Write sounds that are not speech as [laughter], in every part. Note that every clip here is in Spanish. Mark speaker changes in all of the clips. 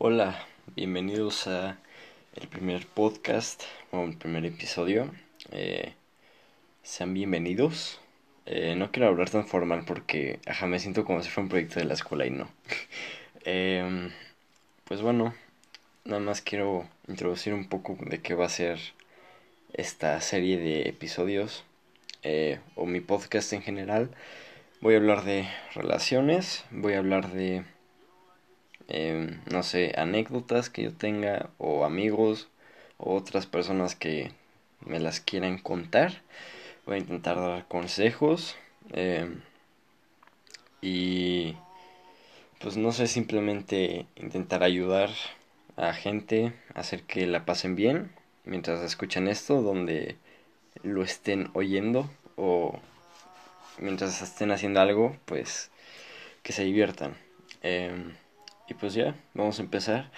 Speaker 1: Hola, bienvenidos a el primer podcast o el primer episodio. Eh, sean bienvenidos. Eh, no quiero hablar tan formal porque ajá, me siento como si fuera un proyecto de la escuela y no. [laughs] Em, pues bueno, nada más quiero introducir un poco de qué va a ser esta serie de episodios eh, o mi podcast en general. Voy a hablar de relaciones, voy a hablar de Em, no sé, anécdotas que yo tenga o amigos o otras personas que me las quieran contar. Voy a intentar dar consejos em, y pues no sé, simplemente intentar ayudar a gente hacer que la pasen bien mientras escuchan esto, donde lo estén oyendo o mientras estén haciendo algo, pues que se diviertan. Em, y pues ya, vamos a empezar.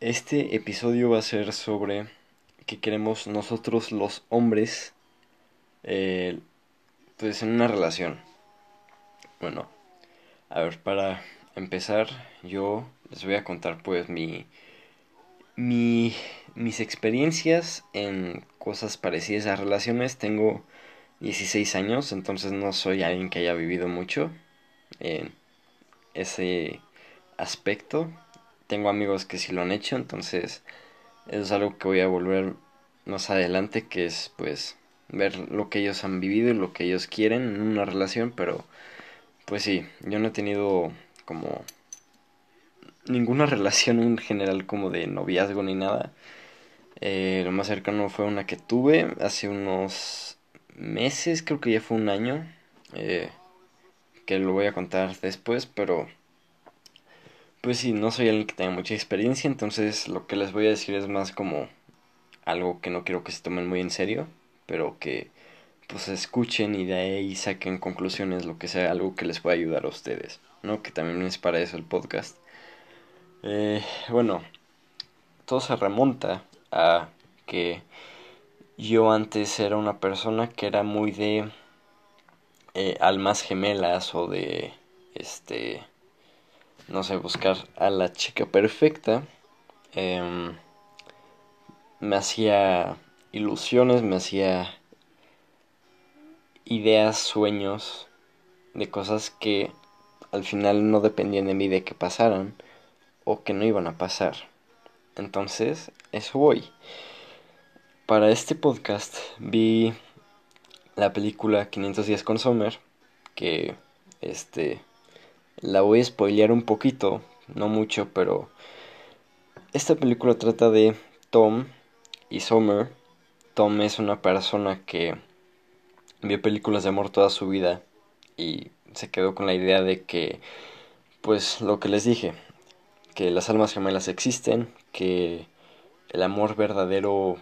Speaker 1: Este episodio va a ser sobre qué queremos nosotros los hombres eh, pues en una relación. Bueno, a ver, para empezar yo les voy a contar pues mi, mi mis experiencias en cosas parecidas a relaciones. Tengo 16 años, entonces no soy alguien que haya vivido mucho en ese aspecto. Tengo amigos que sí lo han hecho, entonces eso es algo que voy a volver más adelante, que es pues ver lo que ellos han vivido y lo que ellos quieren en una relación, pero pues sí, yo no he tenido como ninguna [laughs] relación en general como de noviazgo ni nada. Eh, lo más cercano fue una que tuve hace unos meses, creo que ya fue un año, eh, que lo voy a contar después, pero pues sí, no soy alguien que tenga mucha experiencia, entonces lo que les voy a decir es más como algo que no quiero que se tomen muy en serio, pero que pues escuchen y de ahí saquen conclusiones, lo que sea, algo que les pueda ayudar a ustedes, ¿no? Que también es para eso el podcast. Eh, bueno, todo se remonta a que yo antes era una persona que era muy de eh, almas gemelas o de este no sé, buscar a la chica perfecta, em, me hacía ilusiones, me hacía ideas, sueños de cosas que al final no dependían de mí de que pasaran o que no iban a pasar. Entonces, eso voy. Para este podcast vi la película 500 días con Sommer, que este la voy a spoilear un poquito, no mucho, pero esta película trata de Tom y Summer. Tom es una persona que vio películas de amor toda su vida y se quedó con la idea de que, pues lo que les dije, que las almas gemelas existen, que el amor verdadero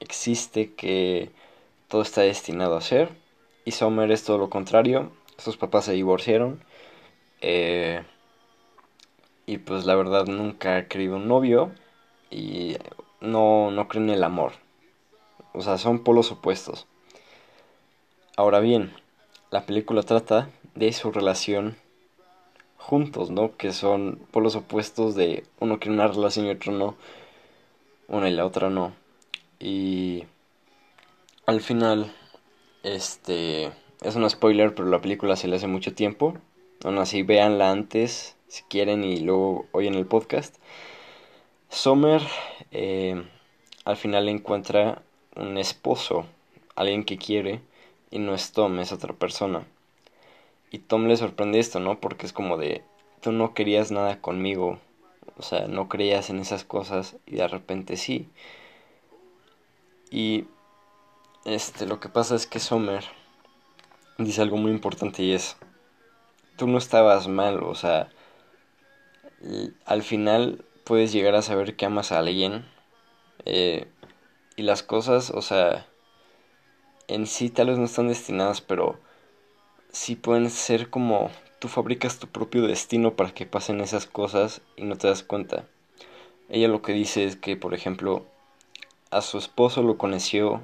Speaker 1: existe, que todo está destinado a ser. Y Summer es todo lo contrario. Sus papás se divorciaron eh, y pues la verdad nunca he querido un novio y no, no creo en el amor. O sea, son polos opuestos. Ahora bien, la película trata de su relación juntos, ¿no? Que son polos opuestos de uno quiere una relación y otro no. Una y la otra no. Y al final, este, es un spoiler, pero la película se le hace mucho tiempo. Aún así, véanla antes si quieren y luego oyen el podcast. Sommer eh, al final encuentra un esposo, alguien que quiere, y no es Tom, es otra persona. Y Tom le sorprende esto, ¿no? Porque es como de, tú no querías nada conmigo, o sea, no creías en esas cosas y de repente sí. Y este, lo que pasa es que Sommer dice algo muy importante y es, tú no estabas mal, o sea, al final puedes llegar a saber que amas a alguien eh, y las cosas, o sea, en sí tal vez no están destinadas, pero sí pueden ser como tú fabricas tu propio destino para que pasen esas cosas y no te das cuenta. Ella lo que dice es que, por ejemplo, a su esposo lo conoció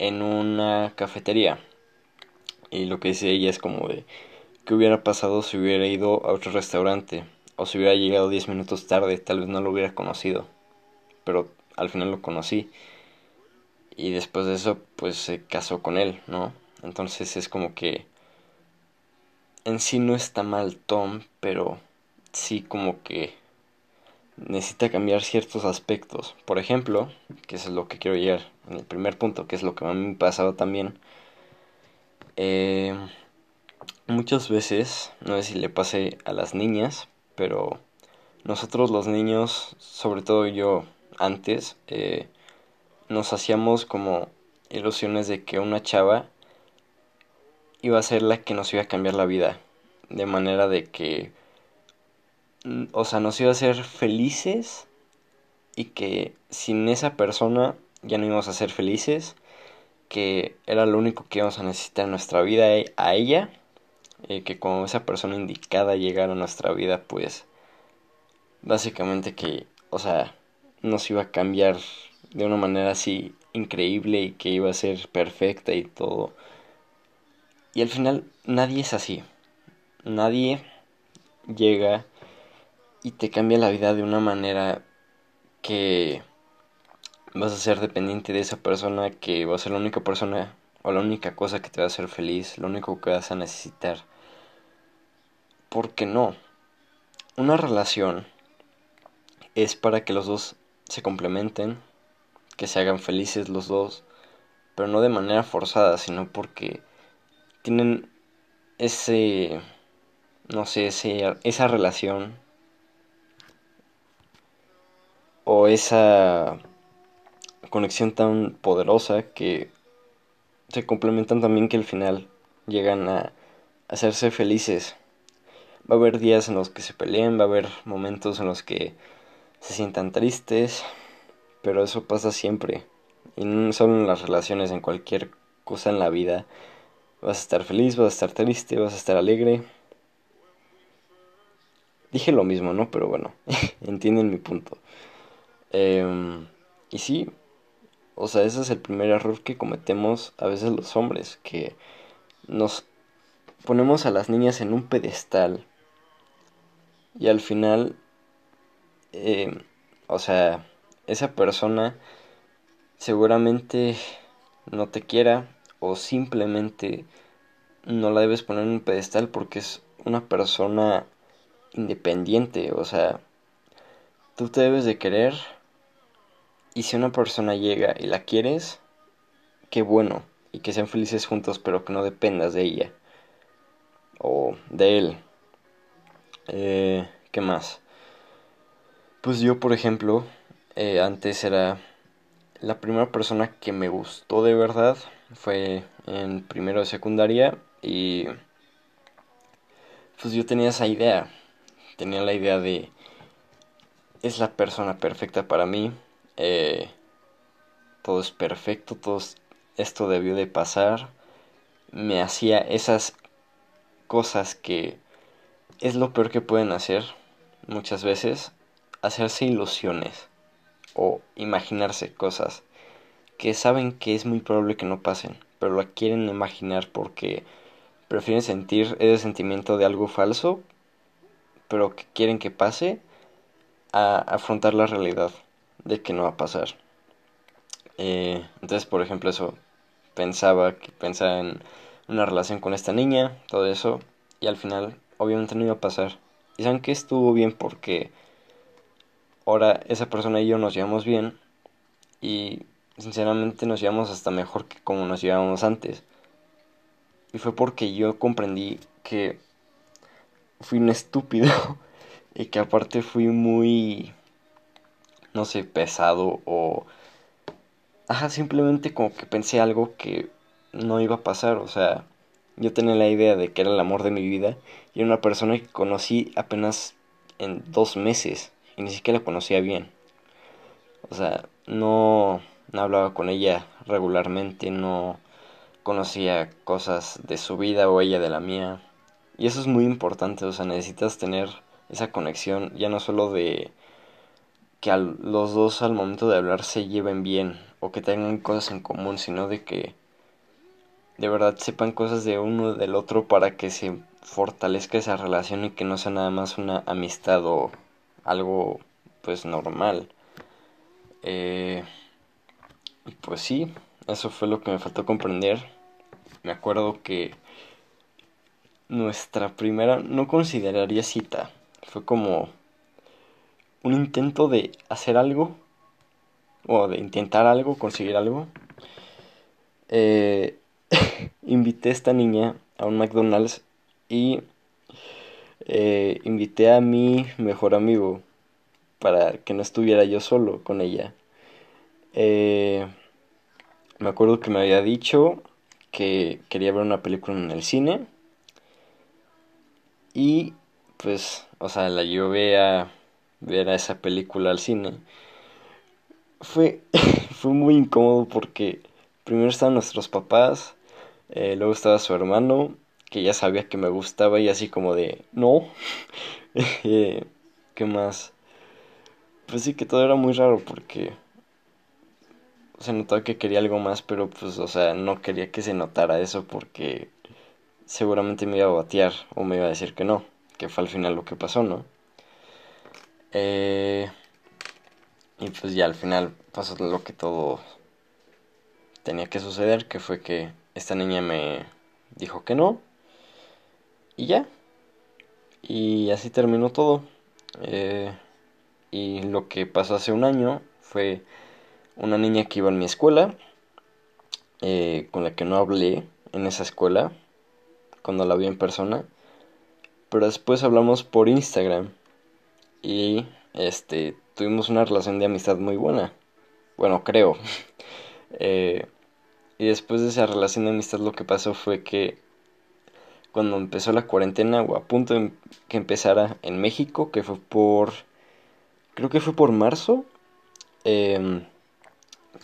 Speaker 1: en una cafetería. Y lo que dice ella es como de, ¿Qué hubiera pasado si hubiera ido a otro restaurante? O si hubiera llegado 10 minutos tarde, tal vez no lo hubiera conocido. Pero al final lo conocí. Y después de eso, pues se casó con él, ¿no? Entonces es como que en sí no está mal Tom, pero sí como que necesita cambiar ciertos aspectos. Por ejemplo, que eso es lo que quiero llegar en el primer punto, que es lo que a mí me pasado también. Eh, muchas veces, no sé si le pase a las niñas, pero nosotros los niños, sobre todo yo antes, eh, nos hacíamos como ilusiones de que una chava iba a ser la que nos iba a cambiar la vida. De manera de que o sea, nos iba a hacer felices y que sin esa persona ya no íbamos a ser felices, que era lo único que íbamos a necesitar en nuestra vida e, a ella, eh, que como esa persona indicada llegara a nuestra vida, pues básicamente que, o sea, nos iba a cambiar de una manera así increíble y que iba a ser perfecta y todo. Y al final nadie es así. Nadie llega y te cambia la vida de una manera que vas a ser dependiente de esa persona, que va a ser la única persona la única cosa que te va a hacer feliz, lo único que vas a necesitar. Porque no. Una relación es para que los dos se complementen, que se hagan felices los dos, pero no de manera forzada, sino porque tienen ese, no sé, ese, esa relación o esa conexión tan poderosa que se complementan también que al final llegan a hacerse felices. Va a haber días en los que se peleen, va a haber momentos en los que se sientan tristes, pero eso pasa siempre. Y no solo en las relaciones, en cualquier cosa en la vida. Vas a estar feliz, vas a estar triste, vas a estar alegre. Dije lo mismo, ¿no? Pero bueno, [laughs] entienden mi punto. Eh, y sí, o sea, ese es el primer error que cometemos a veces los hombres, que nos ponemos a las niñas en un pedestal y al final, eh, o sea, esa persona seguramente no te quiera o simplemente no la debes poner en un pedestal porque es una persona independiente, o sea, tú te debes de querer y si una persona llega y la quieres, qué bueno, y que sean felices juntos, pero que no dependas de ella o de él. Eh, ¿Qué más? Pues yo, por ejemplo, eh, antes era la primera persona que me gustó de verdad fue en primero de secundaria y pues yo tenía esa idea, tenía la idea de es la persona perfecta para mí eh, todo es perfecto, todo esto debió de pasar. Me hacía esas cosas que es lo peor que pueden hacer muchas veces, hacerse ilusiones o imaginarse cosas que saben que es muy probable que no pasen, pero la quieren imaginar porque prefieren sentir ese sentimiento de algo falso, pero que quieren que pase, a afrontar la realidad de que no va a pasar. Eh, entonces, por ejemplo, eso pensaba que pensaba en una relación con esta niña, todo eso, y al final obviamente no iba a pasar. Y saben que estuvo bien porque ahora esa persona y yo nos llevamos bien y sinceramente nos llevamos hasta mejor que como nos llevábamos antes. Y fue porque yo comprendí que fui un estúpido [laughs] y que aparte fui muy no sé, pesado o... Ajá, simplemente como que pensé algo que no iba a pasar, o sea, yo tenía la idea de que era el amor de mi vida y era una persona que conocí apenas en dos meses y ni siquiera la conocía bien. O sea, no, no hablaba con ella regularmente, no conocía cosas de su vida o ella de la mía. Y eso es muy importante, o sea, necesitas tener esa conexión ya no solo de que los dos al momento de hablar se lleven bien o que tengan cosas en común, sino de que de verdad sepan cosas de uno del otro para que se fortalezca esa relación y que no sea nada más una amistad o algo pues normal. Eh, pues sí, eso fue lo que me faltó comprender. Me acuerdo que nuestra primera, no consideraría cita, fue como un intento de hacer algo o de intentar algo, conseguir algo. Eh, [laughs] invité a esta niña a un McDonald's y eh, invité a mi mejor amigo para que no estuviera yo solo con ella. Eh, me acuerdo que me había dicho que quería ver una película en el cine. Y pues, o sea, la llevé a ver a esa película al cine. Fue, [laughs] fue muy incómodo porque primero estaban nuestros papás, eh, luego estaba su hermano, que ya sabía que me gustaba y así como de, no, [laughs] eh, ¿qué más? Pues sí que todo era muy raro porque se notaba que quería algo más, pero pues, o sea, no quería que se notara eso porque seguramente me iba a batear o me iba a decir que no, que fue al final lo que pasó, ¿no? Eh, y pues ya al final pasó lo que todo tenía que suceder, que fue que esta niña me dijo que no. Y ya. Y así terminó todo. Eh, y lo que pasó hace un año fue una niña que iba en mi escuela, eh, con la que no hablé en esa escuela, cuando la vi en persona. Pero después hablamos por Instagram. Y este tuvimos una relación de amistad muy buena. Bueno, creo. [laughs] Eh, y después de esa relación de amistad lo que pasó fue que cuando empezó la cuarentena o a punto de que empezara en México, que fue por... Creo que fue por marzo. Eh,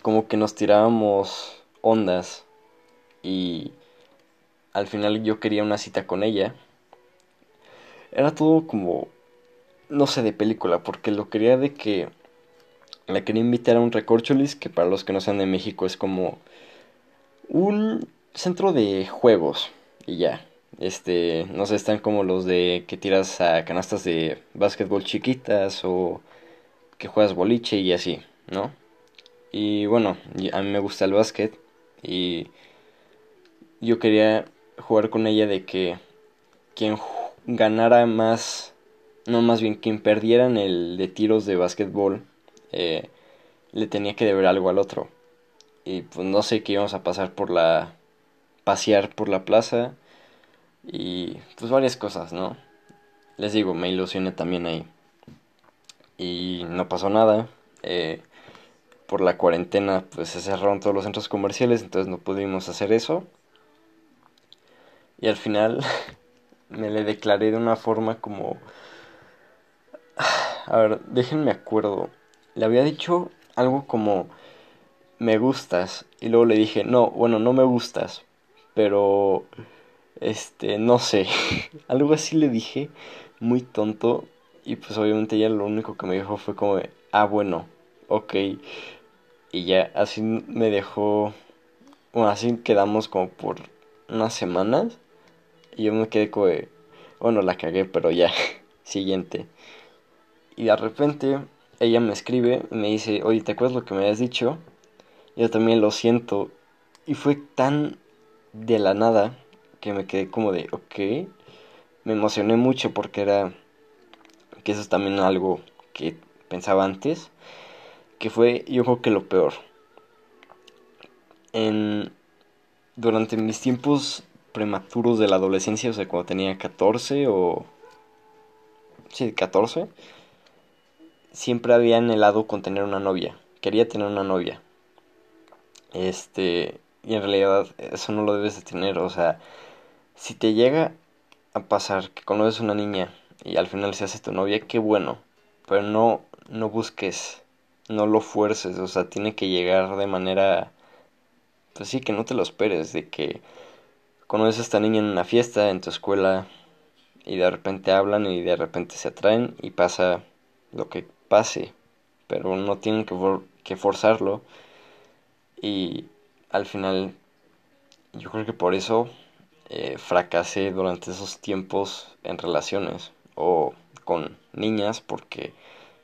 Speaker 1: como que nos tirábamos ondas y al final yo quería una cita con ella. Era todo como, no sé, de película, porque lo quería de que la quería invitar a un recorcholis, que para los que no sean de México es como un centro de juegos y ya. Este, no sé, están como los de que tiras a canastas de básquetbol chiquitas o que juegas boliche y así, ¿no? Y bueno, a mí me gusta el básquet y yo quería jugar con ella de que quien ganara más, no más bien quien perdiera en el de tiros de básquetbol, eh, le tenía que deber algo al otro. Y pues no sé qué íbamos a pasar por la, pasear por la plaza y pues varias cosas, ¿no? Les digo, me ilusioné también ahí. Y no pasó nada. Eh, por la cuarentena pues se cerraron todos los centros comerciales, entonces no pudimos hacer eso. Y al final [laughs] me le declaré de una forma como... [sighs] A ver, déjenme acuerdo. Le había dicho algo como me gustas y luego le dije, "No, bueno, no me gustas, pero este, no sé." [laughs] algo así le dije, muy tonto y pues obviamente ella lo único que me dijo fue como, "Ah, bueno." ok. Y ya así me dejó, bueno, así quedamos como por unas semanas. Y yo me quedé como, bueno, la cagué, pero ya, [laughs] siguiente. Y de repente ella me escribe y me dice, oye, ¿te acuerdas lo que me habías dicho? Yo también lo siento. Y fue tan de la nada que me quedé como de, ok. Me emocioné mucho porque era, que eso es también algo que pensaba antes que fue yo creo que lo peor. En, durante mis tiempos prematuros de la adolescencia, o sea, cuando tenía 14 o... Sí, 14, siempre había anhelado con tener una novia. Quería tener una novia. Este, y en realidad eso no lo debes de tener, o sea, si te llega a pasar que conoces una niña y al final se hace tu novia, qué bueno, pero no no busques no lo fuerces, o sea, tiene que llegar de manera, pues sí, que no te lo esperes, de que conoces a esta niña en una fiesta, en tu escuela, y de repente hablan y de repente se atraen y pasa lo que pase, pero no tienen que, que forzarlo y al final yo creo que por eso eh, fracasé durante esos tiempos en relaciones o con niñas porque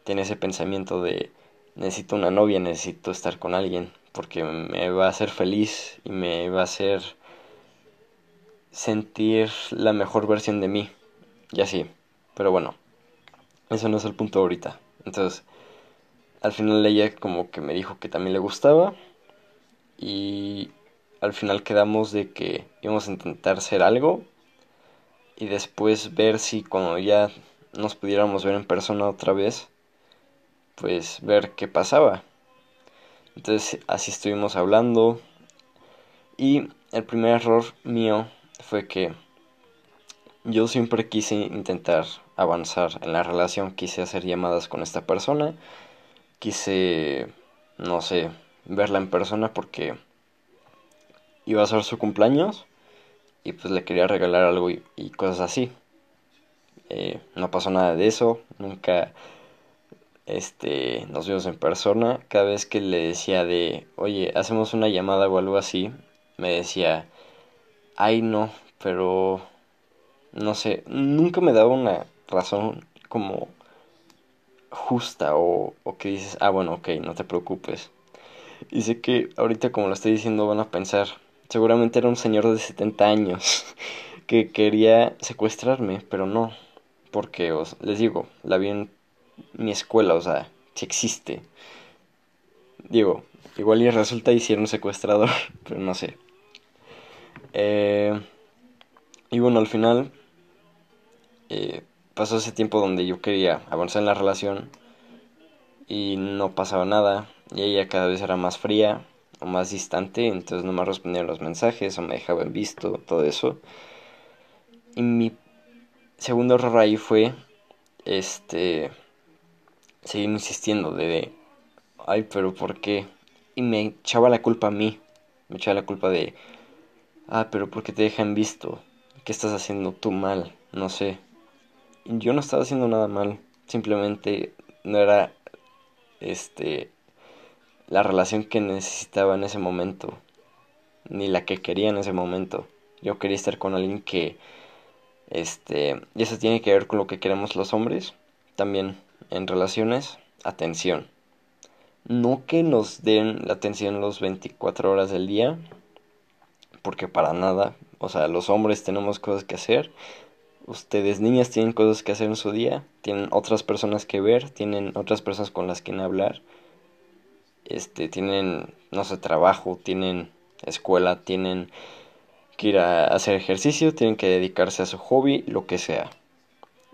Speaker 1: tenía ese pensamiento de necesito una novia, necesito estar con alguien porque me va a hacer feliz y me va a hacer sentir la mejor versión de mí y así. Pero bueno, eso no es el punto ahorita. Entonces, al final ella como que me dijo que también le gustaba y al final quedamos de que íbamos a intentar hacer algo y después ver si cuando ya nos pudiéramos ver en persona otra vez, pues ver qué pasaba. Entonces así estuvimos hablando y el primer error mío fue que yo siempre quise intentar avanzar en la relación, quise hacer llamadas con esta persona, quise, no sé, verla en persona porque iba a ser su cumpleaños y pues le quería regalar algo y, cosas así. Eh, no pasó nada de eso, nunca este, nos vimos en persona. Cada vez que le decía de, oye, hacemos una llamada o algo así, me decía, ay no, pero no sé, nunca me daba una razón como justa o, que dices, ah bueno, ok, no te preocupes. Y sé que ahorita como lo estoy diciendo van a pensar, seguramente era un señor de 70 años [laughs] que quería secuestrarme, pero no, porque os, les digo, la vi en mi escuela, o sea, si existe. Digo, igual y resulta hicieron secuestrador, [laughs] pero no sé. Eh, y bueno, al final eh, pasó ese tiempo donde yo quería avanzar en la relación y no pasaba nada y ella cada vez era más fría o más distante, entonces no me respondía los mensajes o me dejaba en visto, todo eso. Y mi segundo error ahí fue este seguir insistiendo de, ay, pero ¿por qué? Y me echaba la culpa a mí, me echaba la culpa de, ah, pero ¿por qué te dejan visto? ¿Qué estás haciendo tú mal? No sé. Yo no estaba haciendo nada mal, simplemente no era este la relación que necesitaba en ese momento, ni la que quería en ese momento. Yo quería estar con alguien que este, y eso tiene que ver con lo que queremos los hombres, también en relaciones, atención. No que nos den la atención los 24 horas del día, porque para nada, o sea, los hombres tenemos cosas que hacer, ustedes niñas tienen cosas que hacer en su día, tienen otras personas que ver, tienen otras personas con las que hablar, este, tienen, no sé, trabajo, tienen escuela, tienen que ir a hacer ejercicio, tienen que dedicarse a su hobby, lo que sea.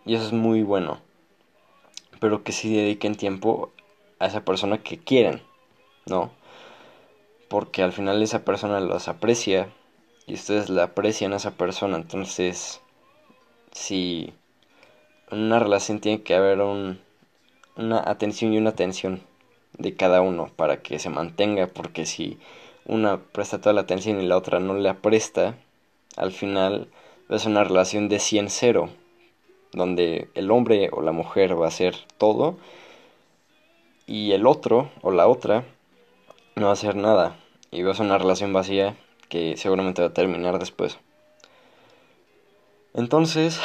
Speaker 1: Y eso es muy bueno pero que sí dediquen tiempo a esa persona que quieren, ¿no? Porque al final esa persona los aprecia y ustedes la aprecian a esa persona, entonces si en una relación tiene que haber un, una atención y una atención de cada uno para que se mantenga, porque si una presta toda la atención y la otra no la presta, al final es una relación de 100-0 donde el hombre o la mujer va a hacer todo y el otro o la otra no va a hacer nada y va a ser una relación vacía que seguramente va a terminar después. Entonces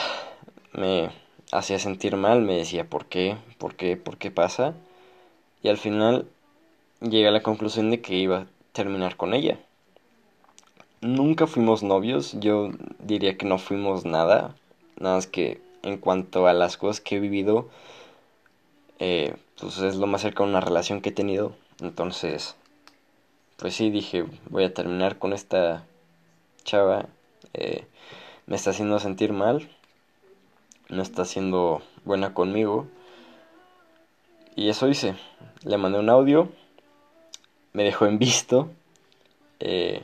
Speaker 1: me hacía sentir mal, me decía por qué, por qué, por qué pasa y al final llegué a la conclusión de que iba a terminar con ella. Nunca fuimos novios, yo diría que no fuimos nada, nada más que en cuanto a las cosas que he vivido, eh, pues es lo más cerca de una relación que he tenido. Entonces, pues sí, dije, voy a terminar con esta chava. Eh, me está haciendo sentir mal. No está siendo buena conmigo. Y eso hice. Le mandé un audio. Me dejó en visto. Eh,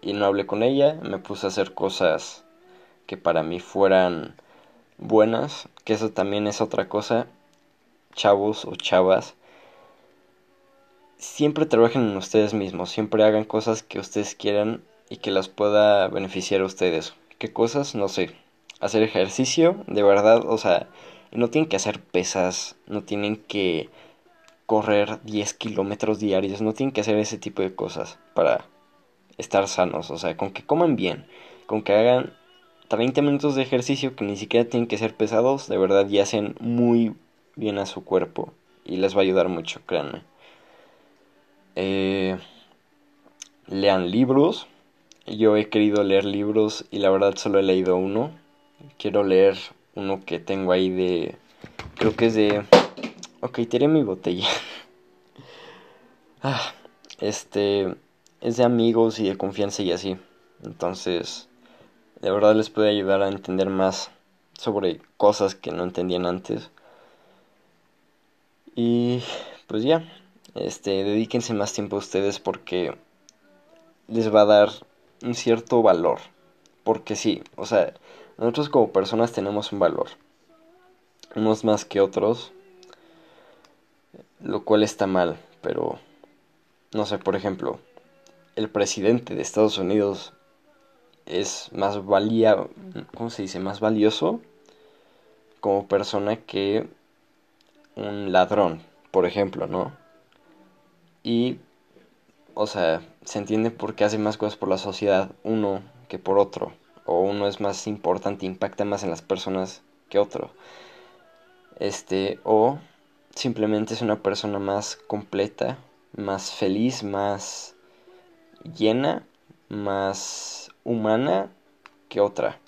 Speaker 1: y no hablé con ella. Me puse a hacer cosas que para mí fueran buenas, que eso también es otra cosa, chavos o chavas, siempre trabajen en ustedes mismos, siempre hagan cosas que ustedes quieran y que las pueda beneficiar a ustedes. ¿Qué cosas? No sé. Hacer ejercicio, de verdad, o sea, no tienen que hacer pesas, no tienen que correr 10 kilómetros diarios, no tienen que hacer ese tipo de cosas para estar sanos, o sea, con que coman bien, con que hagan 30 minutos de ejercicio que ni siquiera tienen que ser pesados, de verdad ya hacen muy bien a su cuerpo y les va a ayudar mucho, créanme. Eh, lean libros. Yo he querido leer libros y la verdad solo he leído uno. Quiero leer uno que tengo ahí de... Creo que es de... Ok, tiré mi botella. [laughs] ah, este... Es de amigos y de confianza y así. Entonces, de verdad les puede ayudar a entender más sobre cosas que no entendían antes. Y pues ya, este, dedíquense más tiempo a ustedes porque les va a dar un cierto valor. Porque sí, o sea, nosotros como personas tenemos un valor. Unos más que otros. Lo cual está mal, pero no sé, por ejemplo, el presidente de Estados Unidos es más valía, ¿cómo se dice? Más valioso como persona que un ladrón, por ejemplo, ¿no? Y, o sea, se entiende por qué hace más cosas por la sociedad uno que por otro. O uno es más importante, impacta más en las personas que otro. Este, o simplemente es una persona más completa, más feliz, más llena, más humana que otra.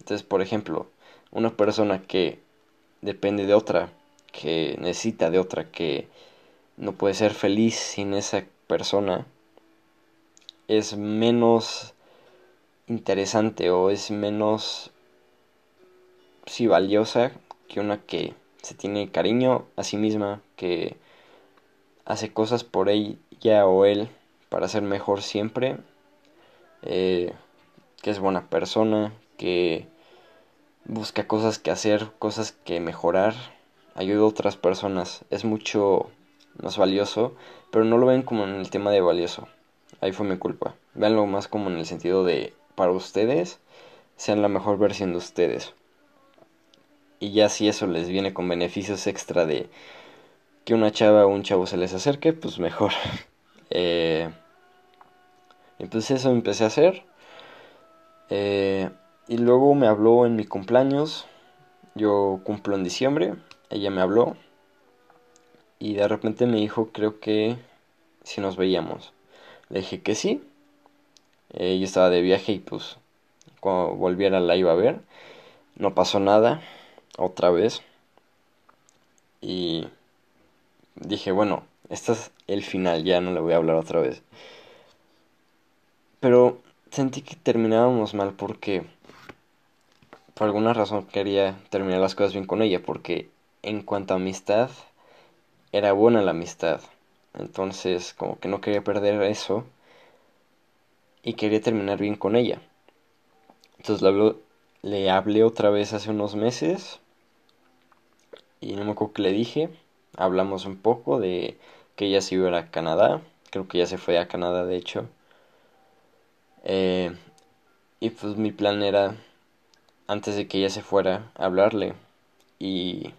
Speaker 1: Entonces, por ejemplo, una persona que depende de otra, que necesita de otra, que no puede ser feliz sin esa persona, es menos interesante o es menos sí valiosa que una que se tiene cariño a sí misma, que hace cosas por ella o él para ser mejor siempre, eh, que es buena persona, que busca cosas que hacer, cosas que mejorar, ayuda a otras personas, es mucho más valioso, pero no lo ven como en el tema de valioso. Ahí fue mi culpa. Veanlo más como en el sentido de para ustedes sean la mejor versión de ustedes. Y ya si eso les viene con beneficios extra de que una chava o un chavo se les acerque, pues mejor. [laughs] eh, pues eso empecé a hacer. Eh, y luego me habló en mi cumpleaños. Yo cumplo en diciembre. Ella me habló. Y de repente me dijo, creo que si nos veíamos. Le dije que sí. Eh, yo estaba de viaje y pues cuando volviera la iba a ver. No pasó nada. Otra vez. Y dije, bueno, este es el final, ya no le voy a hablar otra vez. Pero sentí que terminábamos mal porque por alguna razón quería terminar las cosas bien con ella porque en cuanto a amistad era buena la amistad. Entonces como que no quería perder eso y quería terminar bien con ella. Entonces le, hablé otra vez hace unos meses y no me acuerdo que le dije. Hablamos un poco de que ella se iba a Canadá. Creo que ya se fue a Canadá de hecho. Eh, y pues mi plan era, antes de que ella se fuera, hablarle y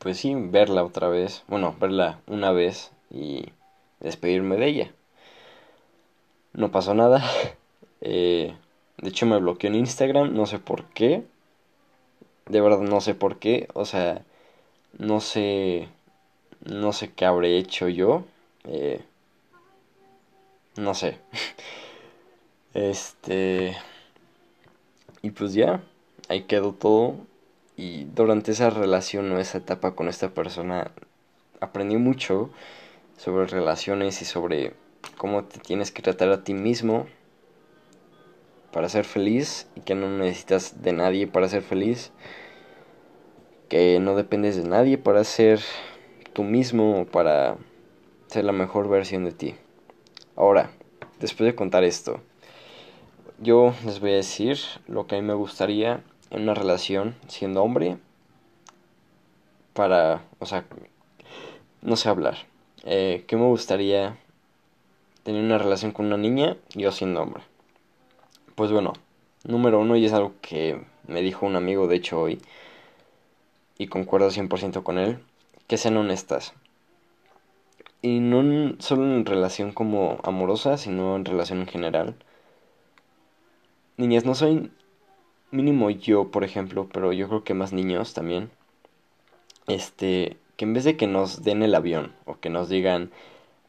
Speaker 1: pues sí, verla otra vez, bueno, verla una vez y despedirme de ella. No pasó nada. [laughs] Eh, de hecho me bloqueó en Instagram, no sé por qué. De verdad no sé por qué. O sea, no sé. No sé qué habré hecho yo. Eh, no sé. [laughs] Este. Y pues ya, ahí quedó todo. Y durante esa relación o esa etapa con esta persona aprendí mucho sobre relaciones y sobre cómo te tienes que tratar a ti mismo para ser feliz y que no necesitas de nadie para ser feliz. Que no dependes de nadie para ser tú mismo o para ser la mejor versión de ti. Ahora, después de contar esto, yo les voy a decir lo que a mí me gustaría en una relación siendo hombre para, o sea, no sé hablar. Eh, ¿Qué me gustaría tener una relación con una niña yo siendo hombre? Pues bueno, número uno, y es algo que me dijo un amigo de hecho hoy, y concuerdo 100% con él, que sean honestas. Y no solo en relación como amorosa, sino en relación en general niñas, no soy mínimo yo, por ejemplo, pero yo creo que más niños también. Este, que en vez de que nos den el avión o que nos digan,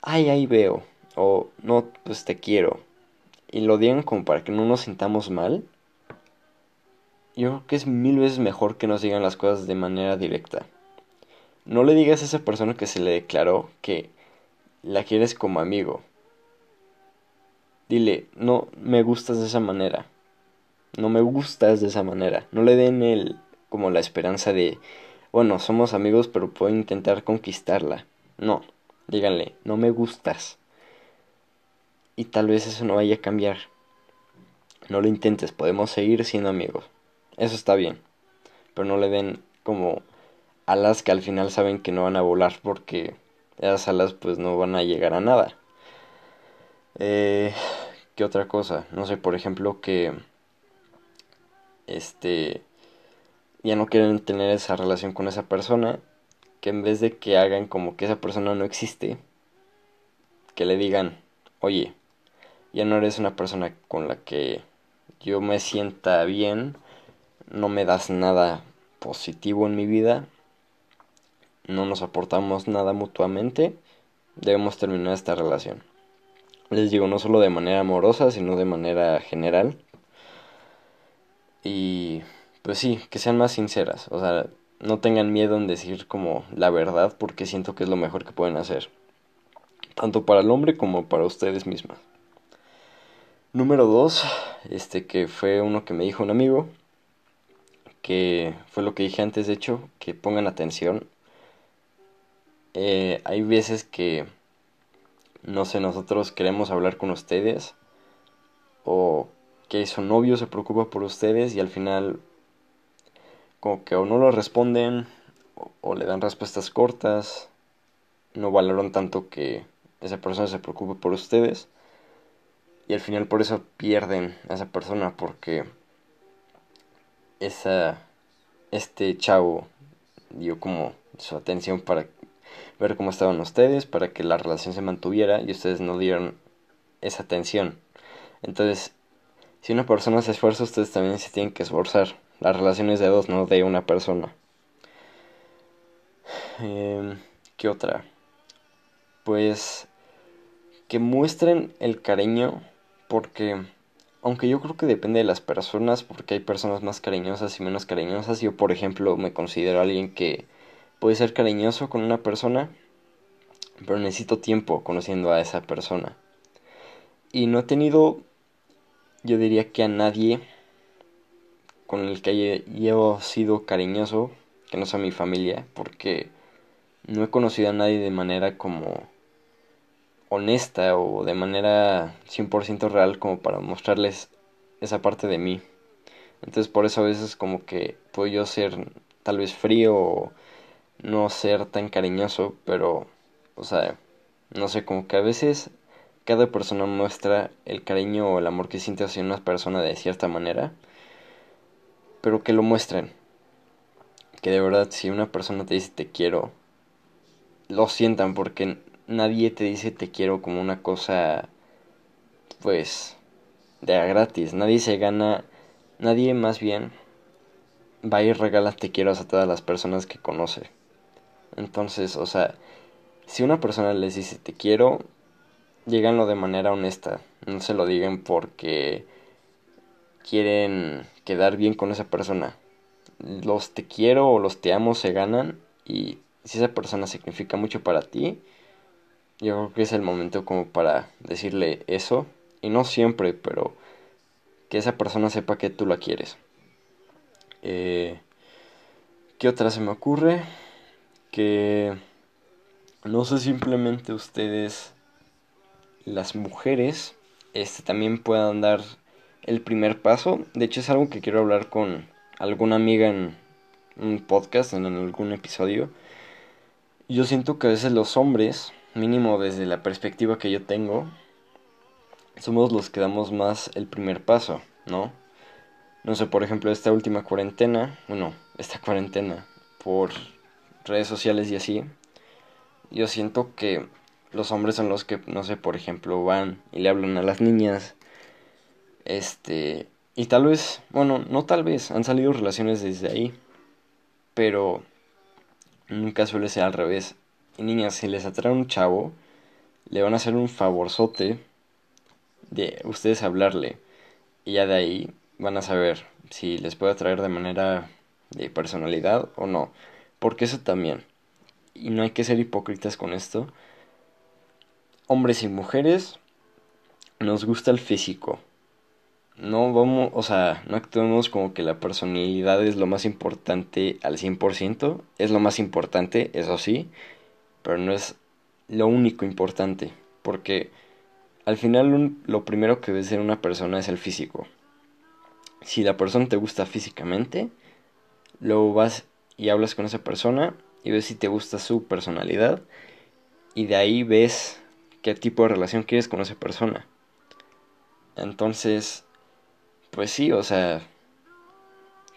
Speaker 1: ay, ahí veo, o no, pues te quiero, y lo digan como para que no nos sintamos mal, yo creo que es mil veces mejor que nos digan las cosas de manera directa. No le digas a esa persona que se le declaró que la quieres como amigo. Dile, no me gustas de esa manera. No me gustas de esa manera. No le den el como la esperanza de, bueno, somos amigos, pero puedo intentar conquistarla. No, díganle, no me gustas. Y tal vez eso no vaya a cambiar. No lo intentes, podemos seguir siendo amigos. Eso está bien. Pero no le den como alas que al final saben que no van a volar porque esas alas pues no van a llegar a nada. Eh, ¿Qué otra cosa? No sé, por ejemplo que este ya no quieren tener esa relación con esa persona, que en vez de que hagan como que esa persona no existe, que le digan, oye, ya no eres una persona con la que yo me sienta bien, no me das nada positivo en mi vida, no nos aportamos nada mutuamente, debemos terminar esta relación. Les digo, no solo de manera amorosa, sino de manera general. Y pues sí, que sean más sinceras, o sea, no tengan miedo en decir como la verdad porque siento que es lo mejor que pueden hacer, tanto para el hombre como para ustedes mismas. Número dos, este que fue uno que me dijo un amigo, que fue lo que dije antes, de hecho, que pongan atención eh, hay veces que, no sé, nosotros queremos hablar con ustedes o que su novio se preocupa por ustedes y al final como que o no lo responden o, le dan respuestas cortas, no valoran tanto que esa persona se preocupe por ustedes y al final por eso pierden a esa persona porque esa este chavo dio como su atención para ver cómo estaban ustedes para que la relación se mantuviera y ustedes no dieron esa atención. Entonces, si una persona se esfuerza, ustedes también se tienen que esforzar. La relación es de dos, no de una persona. Eh, ¿Qué otra? Pues que muestren el cariño porque aunque yo creo que depende de las personas porque hay personas más cariñosas y menos cariñosas yo por ejemplo me considero alguien que puede ser cariñoso con una persona, pero necesito tiempo conociendo a esa persona. Y no he tenido, yo diría que a nadie con el que haya sido cariñoso, que no sea mi familia, porque no he conocido a nadie de manera como honesta o de manera 100% real como para mostrarles esa parte de mí. Entonces por eso a veces como que puedo yo ser tal vez frío o no ser tan cariñoso, pero, o sea, no sé, como que a veces cada persona muestra el cariño o el amor que siente hacia una persona de cierta manera, pero que lo muestren. Que de verdad, si una persona te dice te quiero, lo sientan porque nadie te dice te quiero como una cosa, pues, de gratis. Nadie se gana, nadie más bien va y regala te quiero a todas las personas que conoce. Entonces, o sea, si una persona les dice te quiero, díganlo de manera honesta. No se lo digan porque quieren quedar bien con esa persona. Los te quiero o los te amo se ganan y si esa persona significa mucho para ti, yo creo que es el momento como para decirle eso. Y no siempre, pero que esa persona sepa que tú la quieres. Eh, ¿Qué otra se me ocurre? que no sé simplemente ustedes las mujeres este también puedan dar el primer paso. De hecho es algo que quiero hablar con alguna amiga en un podcast en algún episodio. Yo siento que a veces los hombres mínimo desde la perspectiva que yo tengo somos los que damos más el primer paso no no sé por ejemplo esta última cuarentena bueno esta cuarentena por redes sociales y así, yo siento que los hombres son los que, no sé, por ejemplo, van y le hablan a las niñas, este, Y tal vez, bueno, no tal vez, han salido relaciones desde ahí, pero nunca suele ser al revés. Y niñas, si les atrae un chavo, le van a hacer un favorzote de ustedes hablarle. Y ya de ahí van a saber si les puede atraer de manera de personalidad o no. Porque eso también. Y no hay que ser hipócritas con esto. Hombres y mujeres nos gusta el físico. No vamos, o sea, no actuemos como que la personalidad es lo más importante al 100%. Es lo más importante, eso sí. Pero no es lo único importante. Porque al final lo primero que ves en una persona es el físico. Si la persona te gusta físicamente, luego vas y hablas con esa persona y ves si te gusta su personalidad y de ahí ves qué tipo de relación quieres con esa persona. Entonces, pues sí, o sea,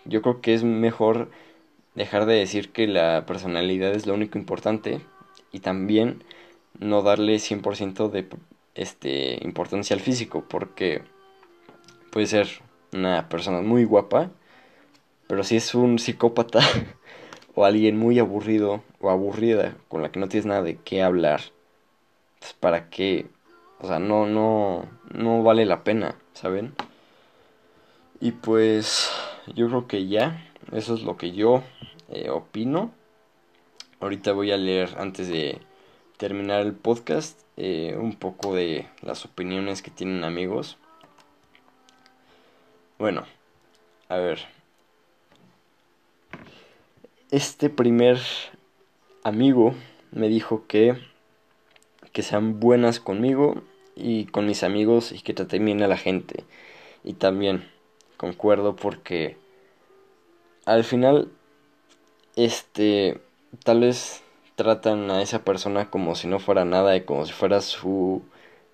Speaker 1: yo creo que es mejor dejar de decir que la personalidad es lo único importante y también no darle 100% de este importancia al físico porque puede ser una persona muy guapa, pero si es un psicópata [laughs] o alguien muy aburrido o aburrida con la que no tienes nada de qué hablar, pues para qué, o sea, no, no, no vale la pena, ¿saben? Y pues yo creo que ya, eso es lo que yo eh, opino. Ahorita voy a leer antes de terminar el podcast eh, un poco de las opiniones que tienen amigos. Bueno, a ver, este primer amigo me dijo que, que sean buenas conmigo y con mis amigos y que traten bien a la gente. Y también concuerdo porque al final, este, tal vez tratan a esa persona como si no fuera nada y como si fuera su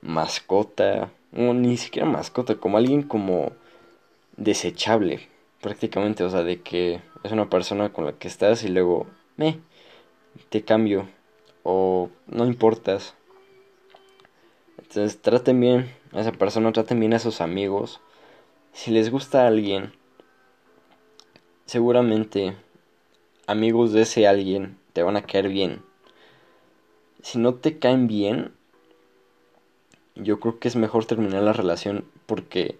Speaker 1: mascota, o ni siquiera mascota, como alguien como desechable, prácticamente, o sea, de que es una persona con la que estás y luego, me, te cambio o no importas. Entonces traten bien a esa persona, traten bien a sus amigos. Si les gusta alguien, seguramente amigos de ese alguien te van a caer bien. Si no te caen bien, yo creo que es mejor terminar la relación porque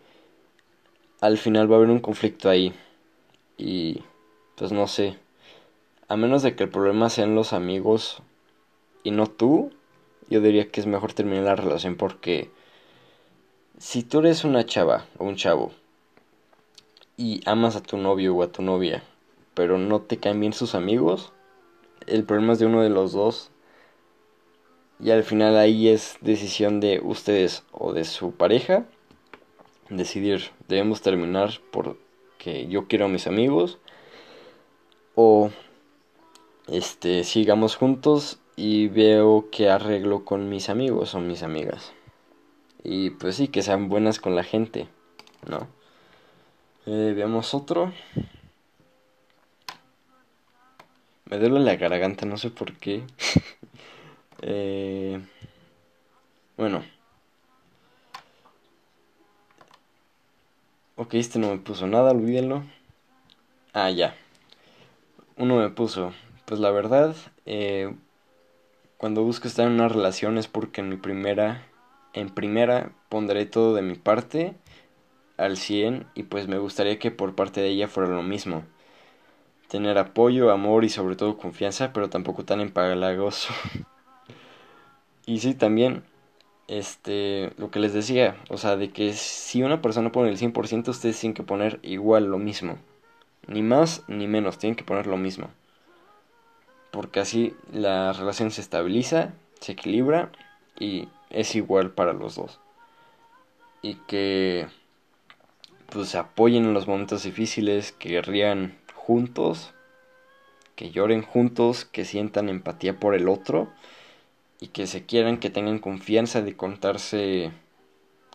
Speaker 1: al final va a haber un conflicto ahí. Y pues no sé. A menos de que el problema sean los amigos y no tú, yo diría que es mejor terminar la relación porque si tú eres una chava o un chavo y amas a tu novio o a tu novia, pero no te caen bien sus amigos, el problema es de uno de los dos. Y al final ahí es decisión de ustedes o de su pareja decidir, debemos terminar porque yo quiero a mis amigos o este sigamos juntos y veo que arreglo con mis amigos o mis amigas. Y pues sí, que sean buenas con la gente, ¿no? Eh, veamos otro. Me duele la garganta, no sé por qué. [laughs] eh, bueno. Ok, este no me puso nada, olvídenlo. Ah, ya uno me puso, pues la verdad, eh, cuando busco estar en una relación es porque en mi primera, en primera pondré todo de mi parte al 100 y pues me gustaría que por parte de ella fuera lo mismo. Tener apoyo, amor y sobre todo confianza, pero tampoco tan empalagoso. [laughs] y sí, también, este, lo que les decía, o sea, de que si una persona pone el 100%, ustedes tienen que poner igual lo mismo. Ni más ni menos, tienen que poner lo mismo. Porque así la relación se estabiliza, se equilibra y es igual para los dos. Y que pues se apoyen en los momentos difíciles, que rían juntos, que lloren juntos, que sientan empatía por el otro y que se quieran, que tengan confianza de contarse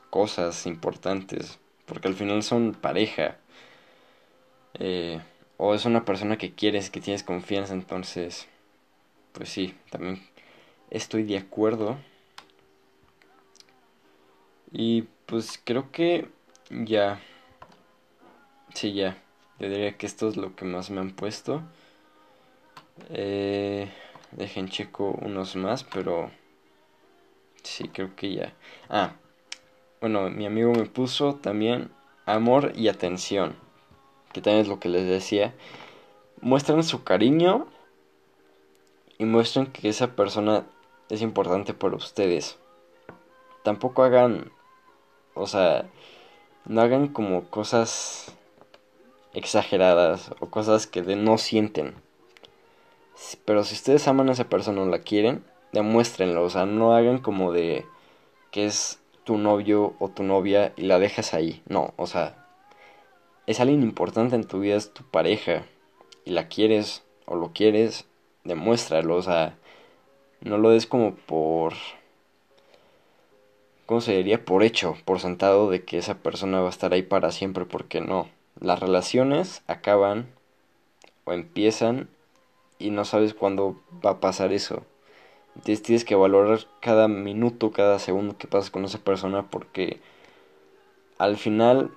Speaker 1: cosas importantes, porque al final son pareja eh, o es una persona que quieres, que tienes confianza, entonces, pues sí, también estoy de acuerdo. Y pues creo que ya sí, ya. Yo diría que esto es lo que más me han puesto. Eh, dejen checo unos más, pero sí, creo que ya. Ah, bueno, mi amigo me puso también amor y atención, que también es lo que les decía. Muestran su cariño y muestran que esa persona es importante para ustedes. Tampoco hagan, o sea, no hagan como cosas exageradas o cosas que de no sienten. Pero si ustedes aman a esa persona o la quieren, demuéstrenlo. O sea, no hagan como de que es tu novio o tu novia y la dejas ahí. No, o sea, es alguien importante en tu vida, es tu pareja. Y la quieres o lo quieres, demuéstralo. O sea, no lo des como por... ¿Cómo se diría? Por hecho, por sentado de que esa persona va a estar ahí para siempre, porque no. Las relaciones acaban o empiezan y no sabes cuándo va a pasar eso. Entonces tienes que valorar cada minuto, cada segundo que pasas con esa persona porque al final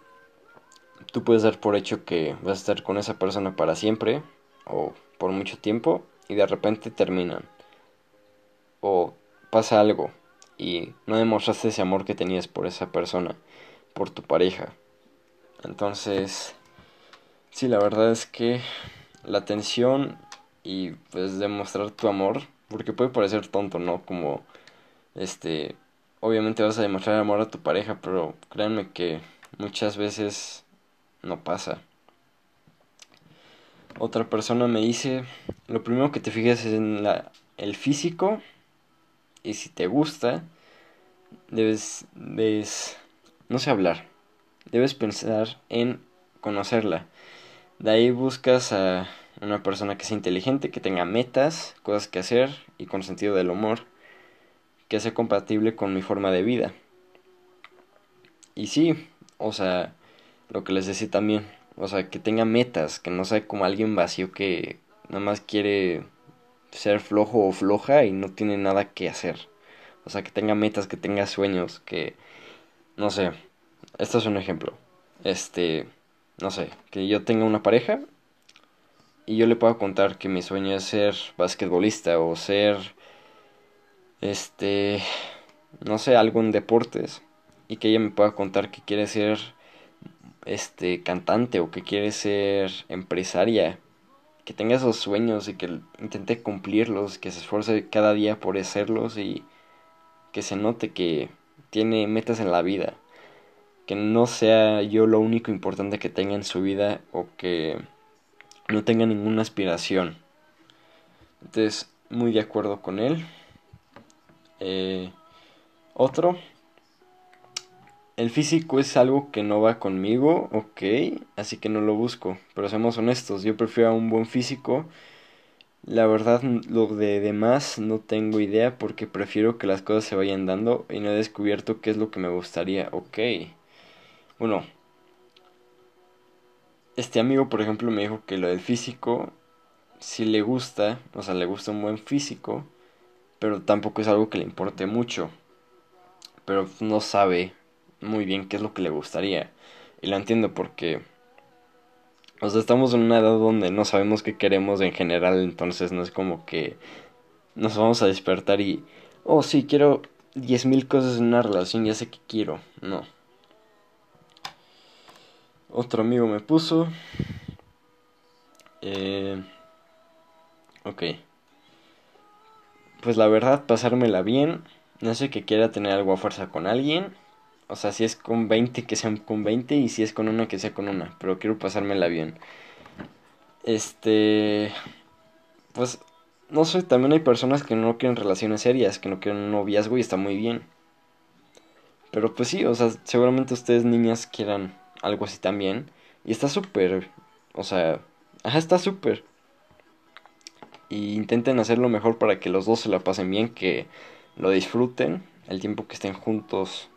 Speaker 1: tú puedes dar por hecho que vas a estar con esa persona para siempre o por mucho tiempo y de repente terminan. O pasa algo y no demostraste ese amor que tenías por esa persona, por tu pareja. Entonces, sí, la verdad es que la atención y pues demostrar tu amor, porque puede parecer tonto, ¿no? Como, este, obviamente vas a demostrar amor a tu pareja, pero créanme que muchas veces no pasa. Otra persona me dice, lo primero que te fijas es en la, el físico y si te gusta, debes, debes, no sé hablar, debes pensar en conocerla. De ahí buscas a una persona que sea inteligente, que tenga metas, cosas que hacer y con sentido del humor, que sea compatible con mi forma de vida. Y sí, o sea, lo que les decía también, o sea, que tenga metas, que no sea como alguien vacío que nada más quiere ser flojo o floja y no tiene nada que hacer. O sea, que tenga metas, que tenga sueños, que no sé. Esto es un ejemplo. Este, no sé, que yo tenga una pareja y yo le puedo contar que mi sueño es ser basquetbolista o ser este no sé algo en deportes y que ella me pueda contar que quiere ser este cantante o que quiere ser empresaria que tenga esos sueños y que intente cumplirlos que se esfuerce cada día por hacerlos y que se note que tiene metas en la vida que no sea yo lo único importante que tenga en su vida o que no tenga ninguna aspiración. Entonces, muy de acuerdo con él. Eh, otro, el físico es algo que no va conmigo, ok, así que no lo busco. Pero seamos honestos, yo prefiero a un buen físico. La verdad, lo de demás no tengo idea porque prefiero que las cosas se vayan dando y no he descubierto qué es lo que me gustaría, ok. Bueno, este amigo, por ejemplo, me dijo que lo del físico sí le gusta, o sea, le gusta un buen físico, pero tampoco es algo que le importe mucho. Pero no sabe muy bien qué es lo que le gustaría. Y lo entiendo porque, o sea, estamos en una edad donde no sabemos qué queremos en general, entonces no es como que nos vamos a despertar y, oh, sí, quiero 10.000 cosas en una relación, ya sé que quiero. No otro amigo me puso. Eh, ok. Pues la verdad, pasármela bien. No sé que quiera tener algo a fuerza con alguien. O sea, si es con 20, que sea con 20. Y si es con una, que sea con una. Pero quiero pasármela bien. Este. Pues, no sé, también hay personas que no quieren relaciones serias, que no quieren un noviazgo y está muy bien. Pero pues sí, o sea, seguramente ustedes niñas quieran algo así también. Y está súper, o sea, ajá, está súper. Y intenten hacerlo mejor para que los dos se la pasen bien, que lo disfruten el tiempo que estén juntos,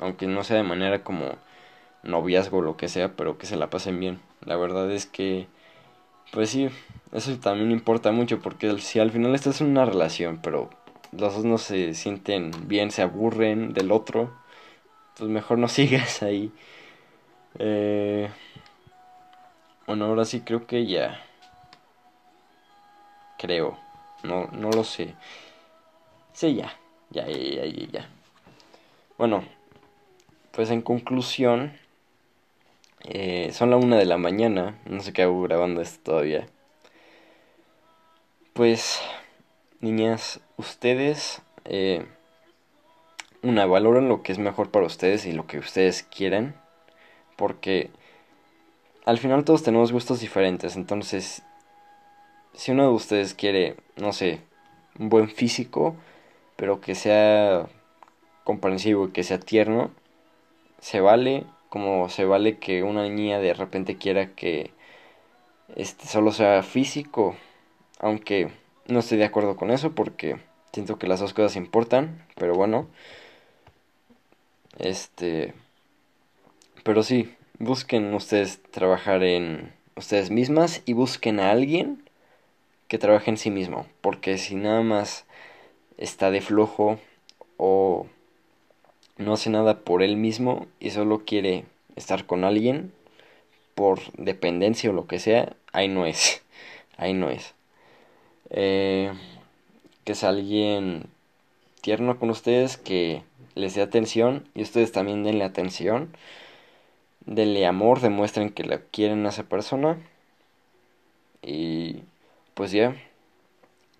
Speaker 1: aunque no sea de manera como noviazgo o lo que sea, pero que se la pasen bien. La verdad es que, pues sí, eso también importa mucho, porque si al final estás en una relación, pero los dos no se sienten bien, se aburren del otro, pues mejor no [laughs] sigas ahí. Eh, Bueno, ahora sí creo que ya. Creo. No, no lo sé. Sí, ya. Ya, ya, ya, ya. Bueno, pues en conclusión, eh, son la una de la mañana. No sé qué hago grabando esto todavía. Pues, niñas, ustedes, eh, una, valoran lo que es mejor para ustedes y lo que ustedes quieren. Porque al final todos tenemos gustos diferentes. Entonces, si uno de ustedes quiere, no sé, un buen físico, pero que sea comprensivo y que sea tierno, se vale como se vale que una niña de repente quiera que este solo sea físico, aunque no estoy de acuerdo con eso porque siento que las dos cosas importan, pero bueno. Este pero sí, busquen ustedes trabajar en ustedes mismas y busquen a alguien que trabaje en sí mismo, porque si nada más está de flojo o no hace nada por él mismo y solo quiere estar con alguien por dependencia o lo que sea, ahí no es, [laughs] ahí no es. Eh, que es alguien tierno con ustedes, que les dé atención y ustedes también denle atención, denle amor, demuestren que la quieren a esa persona y pues ya,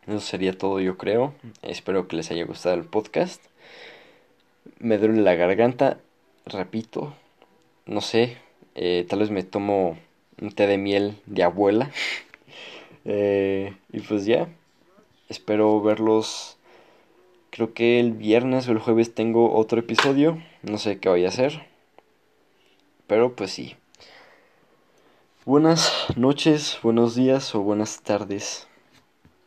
Speaker 1: eso sería todo yo creo. Espero que les haya gustado el podcast. Me duele la garganta, repito, no sé, eh, tal vez me tomo un té de miel de abuela. [laughs] Eh, y pues ya, espero verlos. Creo que el viernes o el jueves tengo otro episodio. No sé qué voy a hacer. Pero pues sí. Buenas noches, buenos días o buenas tardes.